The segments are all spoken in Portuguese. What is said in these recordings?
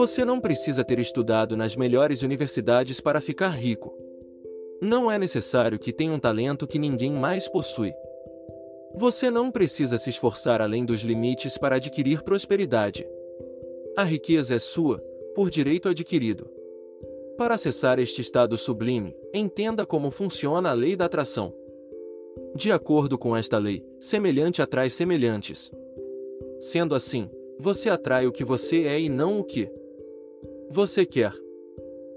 Você não precisa ter estudado nas melhores universidades para ficar rico. Não é necessário que tenha um talento que ninguém mais possui. Você não precisa se esforçar além dos limites para adquirir prosperidade. A riqueza é sua, por direito adquirido. Para acessar este estado sublime, entenda como funciona a lei da atração. De acordo com esta lei, semelhante atrai semelhantes. Sendo assim, você atrai o que você é e não o que você quer.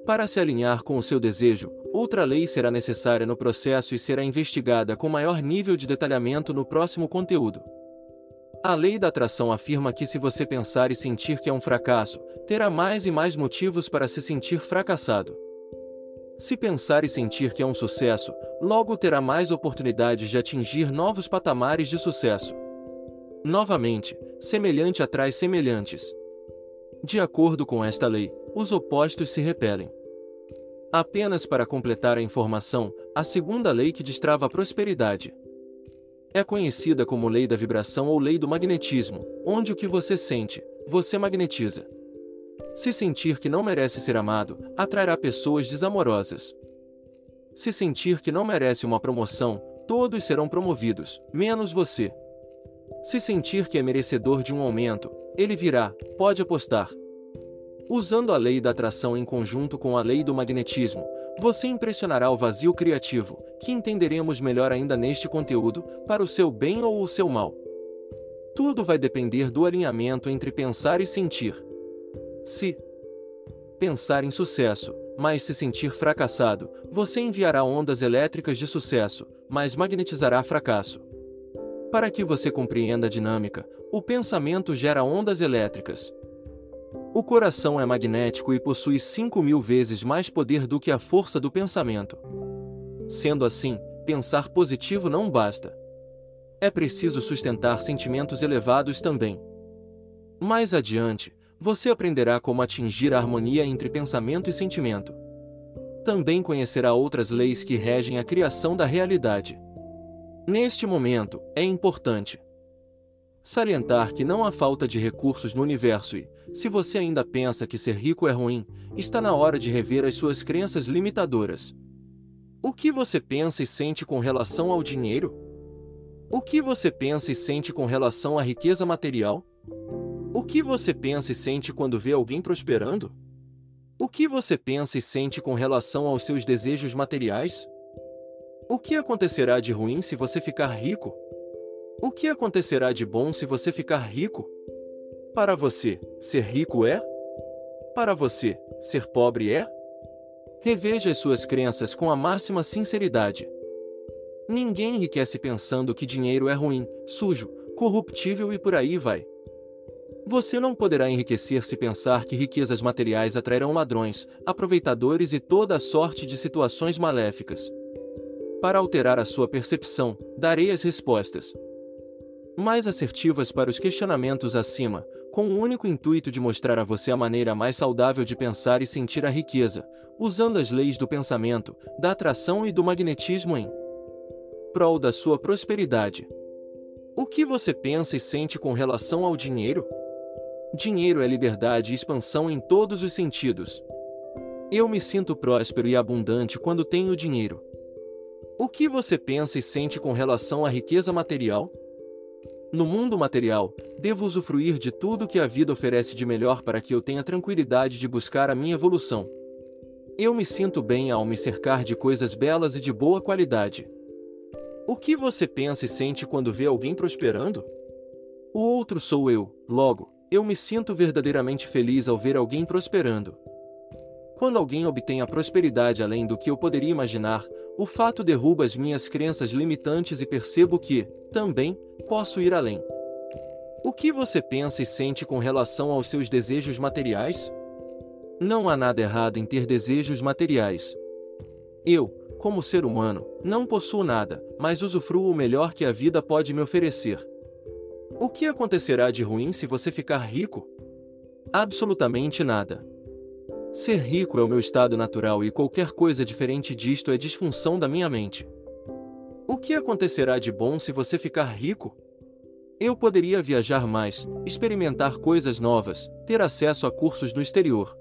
Para se alinhar com o seu desejo, outra lei será necessária no processo e será investigada com maior nível de detalhamento no próximo conteúdo. A lei da atração afirma que se você pensar e sentir que é um fracasso, terá mais e mais motivos para se sentir fracassado. Se pensar e sentir que é um sucesso, logo terá mais oportunidades de atingir novos patamares de sucesso. Novamente, semelhante atrai semelhantes. De acordo com esta lei, os opostos se repelem. Apenas para completar a informação, a segunda lei que destrava a prosperidade. É conhecida como lei da vibração ou lei do magnetismo, onde o que você sente, você magnetiza. Se sentir que não merece ser amado, atrairá pessoas desamorosas. Se sentir que não merece uma promoção, todos serão promovidos, menos você. Se sentir que é merecedor de um aumento, ele virá, pode apostar. Usando a lei da atração em conjunto com a lei do magnetismo, você impressionará o vazio criativo, que entenderemos melhor ainda neste conteúdo, para o seu bem ou o seu mal. Tudo vai depender do alinhamento entre pensar e sentir. Se pensar em sucesso, mas se sentir fracassado, você enviará ondas elétricas de sucesso, mas magnetizará fracasso. Para que você compreenda a dinâmica, o pensamento gera ondas elétricas. O coração é magnético e possui 5 mil vezes mais poder do que a força do pensamento. Sendo assim, pensar positivo não basta. É preciso sustentar sentimentos elevados também. Mais adiante, você aprenderá como atingir a harmonia entre pensamento e sentimento. Também conhecerá outras leis que regem a criação da realidade. Neste momento, é importante salientar que não há falta de recursos no universo e, se você ainda pensa que ser rico é ruim, está na hora de rever as suas crenças limitadoras. O que você pensa e sente com relação ao dinheiro? O que você pensa e sente com relação à riqueza material? O que você pensa e sente quando vê alguém prosperando? O que você pensa e sente com relação aos seus desejos materiais? O que acontecerá de ruim se você ficar rico? O que acontecerá de bom se você ficar rico? Para você, ser rico é? Para você, ser pobre é? Reveja as suas crenças com a máxima sinceridade. Ninguém enriquece pensando que dinheiro é ruim, sujo, corruptível e por aí vai. Você não poderá enriquecer se pensar que riquezas materiais atrairão ladrões, aproveitadores e toda a sorte de situações maléficas. Para alterar a sua percepção, darei as respostas mais assertivas para os questionamentos acima, com o único intuito de mostrar a você a maneira mais saudável de pensar e sentir a riqueza, usando as leis do pensamento, da atração e do magnetismo em prol da sua prosperidade. O que você pensa e sente com relação ao dinheiro? Dinheiro é liberdade e expansão em todos os sentidos. Eu me sinto próspero e abundante quando tenho dinheiro. O que você pensa e sente com relação à riqueza material? No mundo material, devo usufruir de tudo que a vida oferece de melhor para que eu tenha tranquilidade de buscar a minha evolução. Eu me sinto bem ao me cercar de coisas belas e de boa qualidade. O que você pensa e sente quando vê alguém prosperando? O outro sou eu, logo, eu me sinto verdadeiramente feliz ao ver alguém prosperando. Quando alguém obtém a prosperidade além do que eu poderia imaginar, o fato derruba as minhas crenças limitantes e percebo que, também, posso ir além. O que você pensa e sente com relação aos seus desejos materiais? Não há nada errado em ter desejos materiais. Eu, como ser humano, não possuo nada, mas usufruo o melhor que a vida pode me oferecer. O que acontecerá de ruim se você ficar rico? Absolutamente nada. Ser rico é o meu estado natural e qualquer coisa diferente disto é disfunção da minha mente. O que acontecerá de bom se você ficar rico? Eu poderia viajar mais, experimentar coisas novas, ter acesso a cursos no exterior.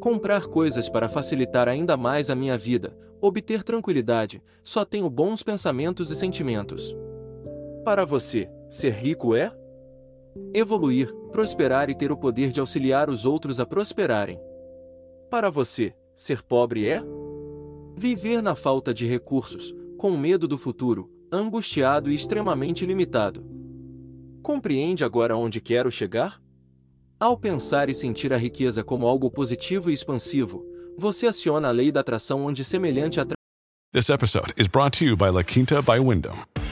Comprar coisas para facilitar ainda mais a minha vida, obter tranquilidade, só tenho bons pensamentos e sentimentos. Para você, ser rico é? Evoluir, prosperar e ter o poder de auxiliar os outros a prosperarem. Para você, ser pobre é? Viver na falta de recursos, com medo do futuro, angustiado e extremamente limitado. Compreende agora onde quero chegar? Ao pensar e sentir a riqueza como algo positivo e expansivo, você aciona a lei da atração onde semelhante atrai. This episode is brought to you by La Quinta by.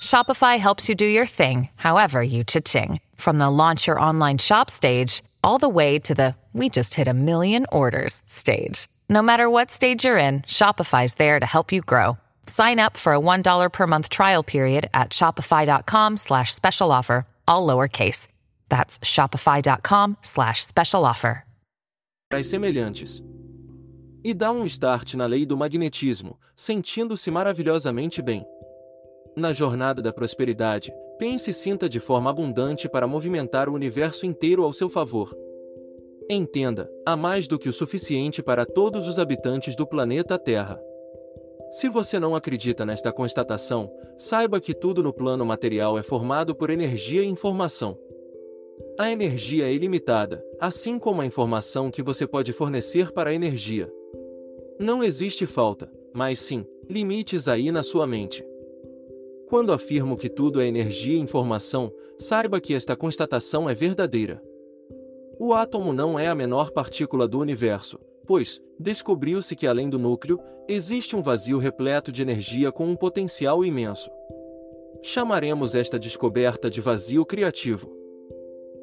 Shopify helps you do your thing, however you cha-ching. From the launch your online shop stage, all the way to the we just hit a million orders stage. No matter what stage you're in, Shopify's there to help you grow. Sign up for a $1 per month trial period at shopify.com slash special offer, all lowercase. That's shopify.com slash special offer. semelhantes. E dá um start na lei do magnetismo, sentindo-se maravilhosamente bem. Na jornada da prosperidade, pense e sinta de forma abundante para movimentar o universo inteiro ao seu favor. Entenda, há mais do que o suficiente para todos os habitantes do planeta Terra. Se você não acredita nesta constatação, saiba que tudo no plano material é formado por energia e informação. A energia é ilimitada, assim como a informação que você pode fornecer para a energia. Não existe falta, mas sim, limites aí na sua mente. Quando afirmo que tudo é energia e informação, saiba que esta constatação é verdadeira. O átomo não é a menor partícula do universo, pois, descobriu-se que além do núcleo, existe um vazio repleto de energia com um potencial imenso. Chamaremos esta descoberta de vazio criativo.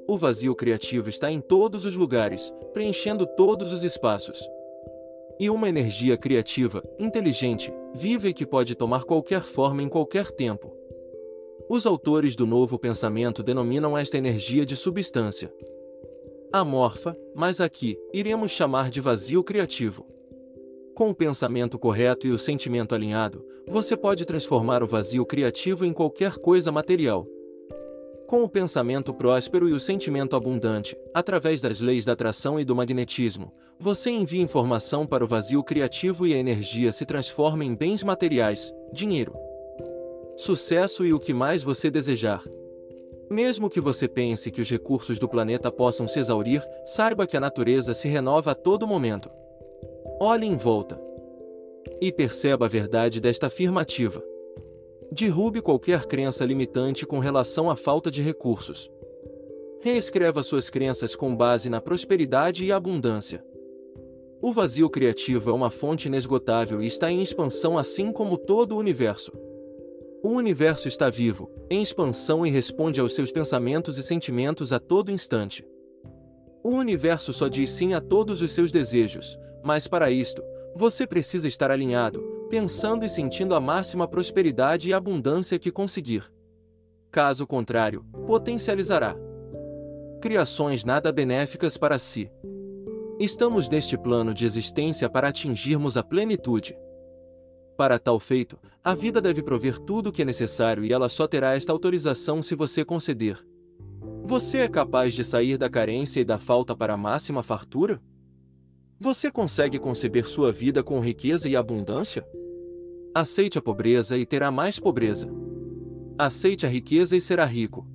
O vazio criativo está em todos os lugares, preenchendo todos os espaços. E uma energia criativa, inteligente, viva e que pode tomar qualquer forma em qualquer tempo. Os autores do novo pensamento denominam esta energia de substância amorfa, mas aqui iremos chamar de vazio criativo. Com o pensamento correto e o sentimento alinhado, você pode transformar o vazio criativo em qualquer coisa material. Com o pensamento próspero e o sentimento abundante, através das leis da atração e do magnetismo, você envia informação para o vazio criativo e a energia se transforma em bens materiais, dinheiro, sucesso e o que mais você desejar. Mesmo que você pense que os recursos do planeta possam se exaurir, saiba que a natureza se renova a todo momento. Olhe em volta e perceba a verdade desta afirmativa. Derrube qualquer crença limitante com relação à falta de recursos. Reescreva suas crenças com base na prosperidade e abundância. O vazio criativo é uma fonte inesgotável e está em expansão assim como todo o universo. O universo está vivo, em expansão e responde aos seus pensamentos e sentimentos a todo instante. O universo só diz sim a todos os seus desejos, mas para isto, você precisa estar alinhado, pensando e sentindo a máxima prosperidade e abundância que conseguir. Caso contrário, potencializará criações nada benéficas para si. Estamos neste plano de existência para atingirmos a plenitude. Para tal feito, a vida deve prover tudo o que é necessário e ela só terá esta autorização se você conceder. Você é capaz de sair da carência e da falta para a máxima fartura? Você consegue conceber sua vida com riqueza e abundância? Aceite a pobreza e terá mais pobreza. Aceite a riqueza e será rico.